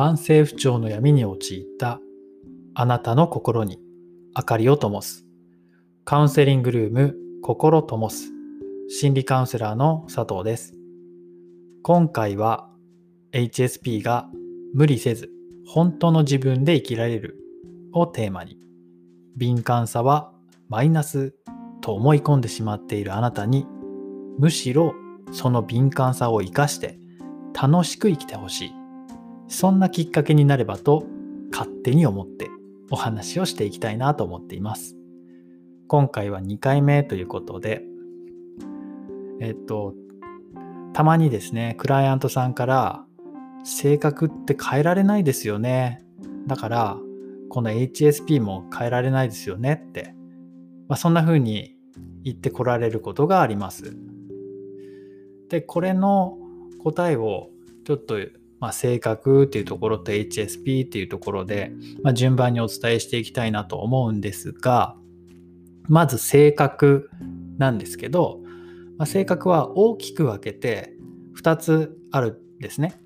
慢性不調の闇に陥ったあなたの心に明かりを灯す。カウンセリングルーム心灯す。心理カウンセラーの佐藤です。今回は HSP が無理せず本当の自分で生きられるをテーマに敏感さはマイナスと思い込んでしまっているあなたにむしろその敏感さを生かして楽しく生きてほしい。そんなきっかけになればと勝手に思ってお話をしていきたいなと思っています。今回は2回目ということでえっとたまにですねクライアントさんから性格って変えられないですよね。だからこの HSP も変えられないですよねって、まあ、そんな風に言ってこられることがあります。でこれの答えをちょっと、まあ、性格っていうところと HSP っていうところで、まあ、順番にお伝えしていきたいなと思うんですがまず性格なんですけど、まあ、性格は大きく分けて2つあるんですね。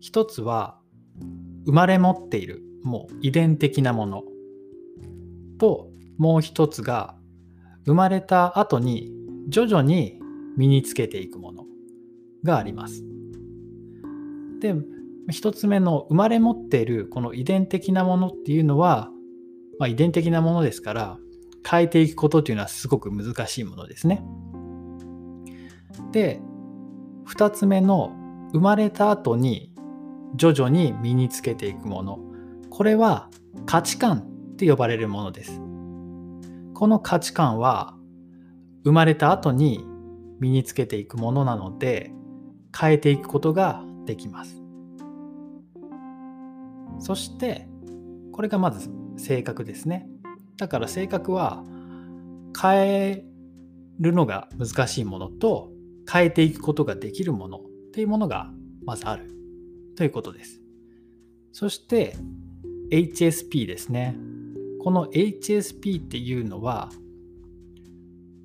一つは生まれ持っているもう遺伝的なものともう一つが生まれた後に徐々に身につけていくものがあります。で一つ目の生まれ持っているこの遺伝的なものっていうのは、まあ、遺伝的なものですから変えていくことというのはすごく難しいものですね。で2つ目の生まれた後に徐々に身につけていくものこれは価値観って呼ばれるものです。この価値観は生まれた後に身につけていくものなので変えていくことができます。そしてこれがまず性格ですね。だから性格は変えるのが難しいものと変えていくことができるものっていうものがまずあるということです。そして HSP ですね。この HSP っていうのは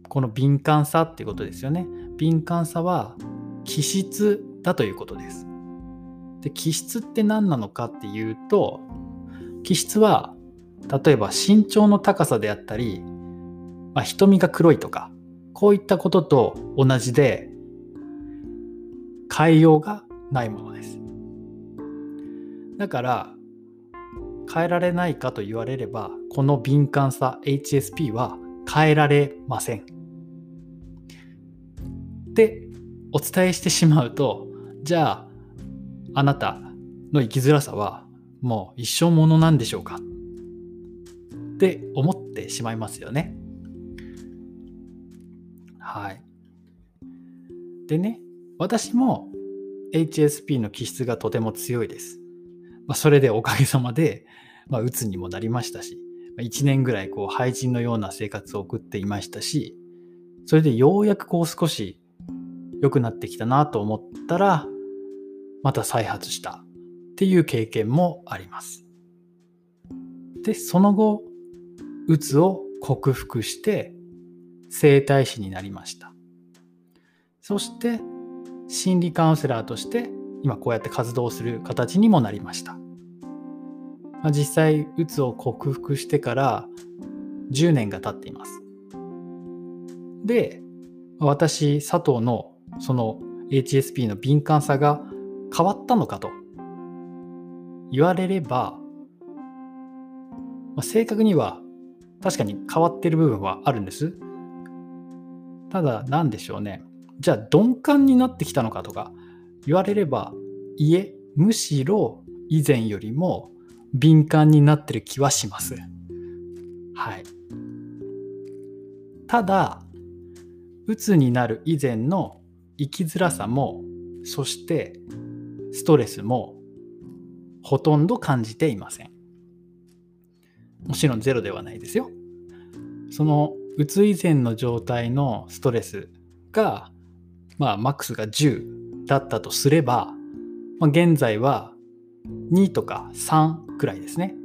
この敏感さっていうことですよね。敏感さは気質だということです。で気質って何なのかっていうと気質は例えば身長の高さであったり、まあ、瞳が黒いとかこういったことと同じで変えようがないものです。だから変えられないかと言われればこの敏感さ HSP は変えられません。でお伝えしてしまうとじゃああなたの生きづらさはもう一生ものなんでしょうか？って思ってしまいますよね。はい。でね私も HSP の気質がとても強いです。まあ、それでおかげさまで、まあ、うつにもなりましたし、まあ、1年ぐらいこう廃人のような生活を送っていましたし、それでようやくこう少し良くなってきたなと思ったら、また再発したっていう経験もあります。で、その後、うつを克服して整体師になりました。そして心理カウンセラーとして今こうやって活動する形にもなりました。まあ、実際、うつを克服してから10年が経っています。で、私、佐藤のその HSP の敏感さが変わったのかと言われれば、まあ、正確には確かに変わってる部分はあるんです。ただ何でしょうね。じゃあ鈍感になってきたのかとか言われれば、いえ、むしろ以前よりも敏感になってる気はします。はい。ただ、鬱になる以前の生きづらさも、そしてストレスもほとんど感じていません。もちろんゼロではないですよ。そのうつ以前の状態のストレスが、まあ、マックスが10だったとすれば、まあ、現在は2とか3くらいですね。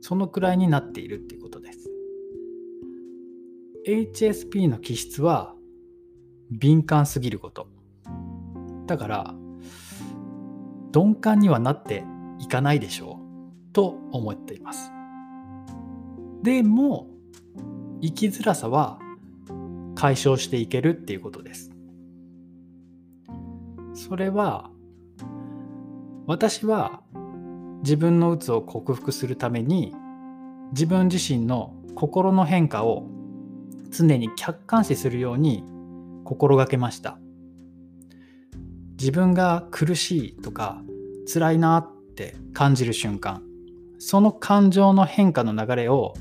そのくらいになっているっていうことです。HSP の気質は敏感すぎること。だから、鈍感にはなっていかないでしょうと思っています。でも生きづらさは解消していけるっていうことです。それは私は自分の鬱を克服するために自分自身の心の変化を常に客観視するように心がけました自分が苦しいとか辛いなって感じる瞬間。その感情の変化の流れを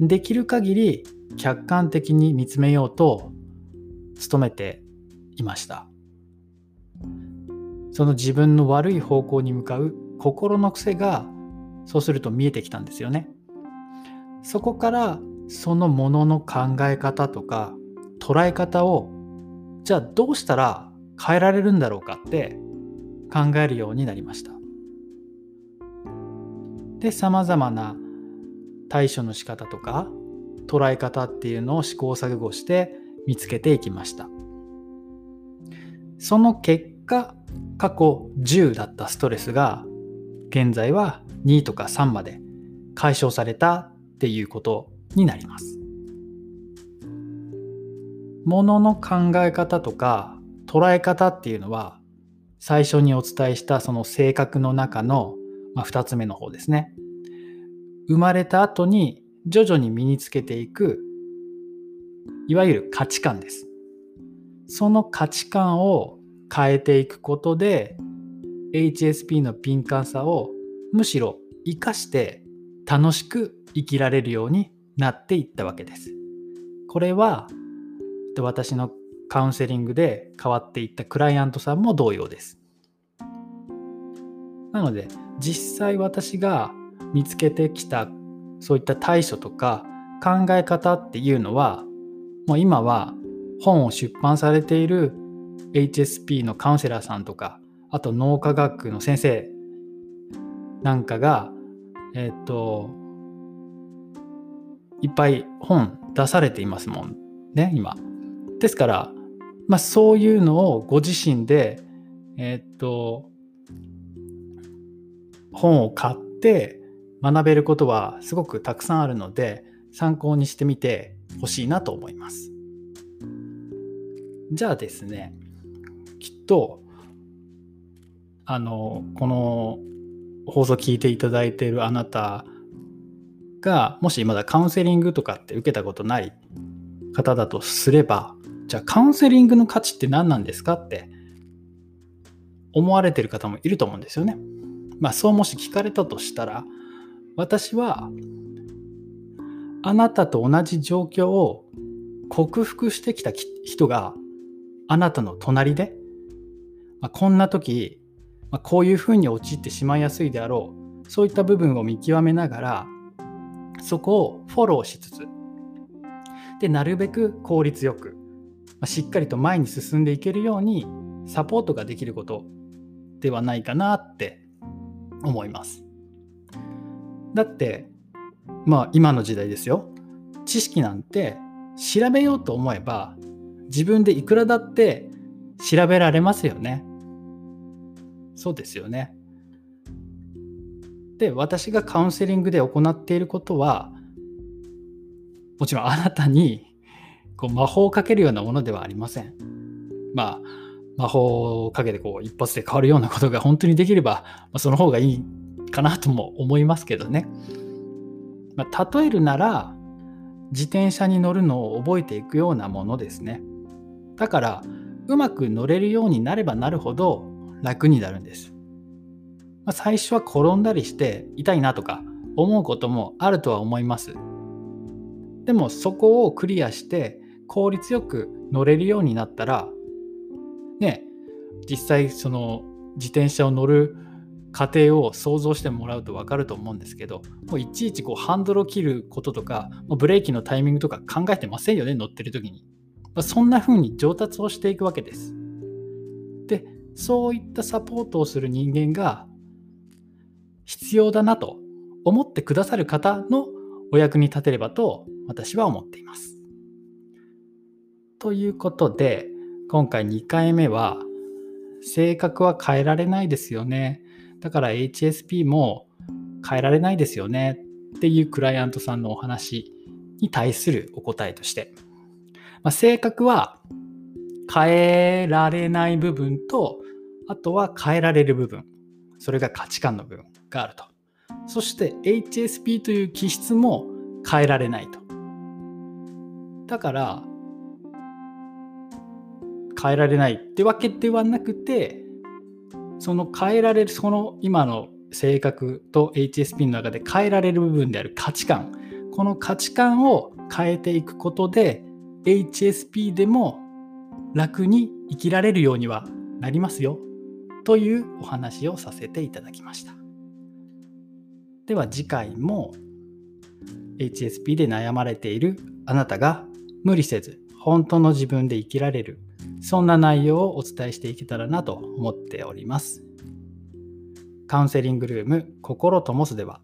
できる限り客観的に見つめようと努めていました。その自分の悪い方向に向かう心の癖がそうすると見えてきたんですよね。そこからそのものの考え方とか捉え方をじゃあどうしたら変えられるんだろうかって考えるようになりましたでさまざまな対処の仕方とか捉え方っていうのを試行錯誤して見つけていきましたその結果過去10だったストレスが現在は2とか3まで解消されたっていうことになります。ものの考え方とか捉え方っていうのは最初にお伝えしたその性格の中の、まあ、2つ目の方ですね。生まれた後に徐々に身につけていくいわゆる価値観です。その価値観を変えていくことで HSP の敏感さをむしろ生かして楽しく生きられるようになっていったわけです。これは私のカウンセリングで変わっていったクライアントさんも同様です。なので実際私が見つけてきたそういった対処とか考え方っていうのはもう今は本を出版されている HSP のカウンセラーさんとかあと脳科学の先生なんかがえっ、といっぱい本出されていますもんね今。ですから、まあ、そういうのをご自身でえっ、と本を買って学べることはすごくたくさんあるので参考にしてみてほしいなと思います。じゃあですねきっとあのこの放送聞いていただいているあなたがもしまだカウンセリングとかって受けたことない方だとすればじゃあカウンセリングの価値って何なんですかって思われてる方もいると思うんですよね。まあそうもし聞かれたとしたら私はあなたと同じ状況を克服してきた人があなたの隣でまあ、こんな時、まあ、こういうふうに陥ってしまいやすいであろうそういった部分を見極めながらそこをフォローしつつでなるべく効率よく、しっかりと前に進んでいけるようにサポートができることではないかなって思います。だってまあ今の時代ですよ知識なんて調べようと思えば自分でいくらだって調べられますよね。そうですよね。で私がカウンセリングで行っていることはもちろんあなたにこう魔法をかけるようなものではありません。まあ魔法をかけてこう一発で変わるようなことが本当にできれば、まあ、その方がいいかなとも思いますけどね。まあ、例えるなら自転車に乗るのを覚えていくようなものですね。だからうまく乗れるようになればなるほど楽になるんです。まあ、最初は転んだりして痛いなとか思うこともあるとは思います。でもそこをクリアして効率よく乗れるようになったらね実際その自転車を乗る過程を想像してもらうと分かると思うんですけどもういちいちこうハンドルを切ることとかブレーキのタイミングとか考えてませんよね乗ってる時にま。そんな風に上達をしていくわけです。でそういったサポートをする人間が必要だなと思ってくださる方のお役に立てればと私は思っています。ということで今回2回目は性格は変えられないですよね。だから HSP も変えられないですよね。っていうクライアントさんのお話に対するお答えとして、まあ、性格は変えられない部分とあとは変えられる部分。それが価値観の部分があると。そして HSP という気質も変えられないと。だから変えられないってわけではなくてその変えられるその今の性格と HSP の中で変えられる部分である価値観。この価値観を変えていくことで HSP でも楽に生きられるようにはなりますよ。というお話をさせていただきました。では次回も HSP で悩まれているあなたが無理せず本当の自分で生きられるそんな内容をお伝えしていけたらなと思っております。カウンセリングルーム心ともすでは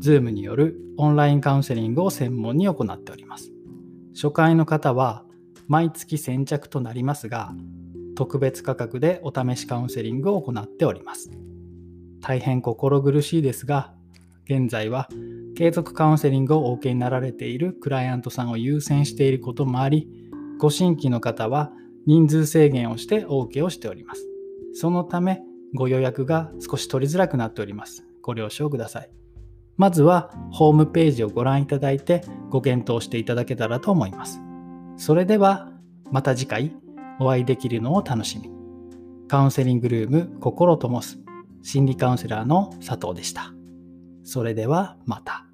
Zoom によるオンラインカウンセリングを専門に行っております。初回の方は毎月先着となりますが特別価格でお試しカウンセリングを行っております。大変心苦しいですが現在は継続カウンセリングをお受けになられているクライアントさんを優先していることもあり、ご新規の方は人数制限をしてお受けをしております。そのため、ご予約が少し取りづらくなっております。ご了承ください。まずは、ホームページをご覧いただいて、ご検討していただけたらと思います。それでは、また次回、お会いできるのを楽しみ。カウンセリングルーム心ともす心理カウンセラーの佐藤でした。それではまた。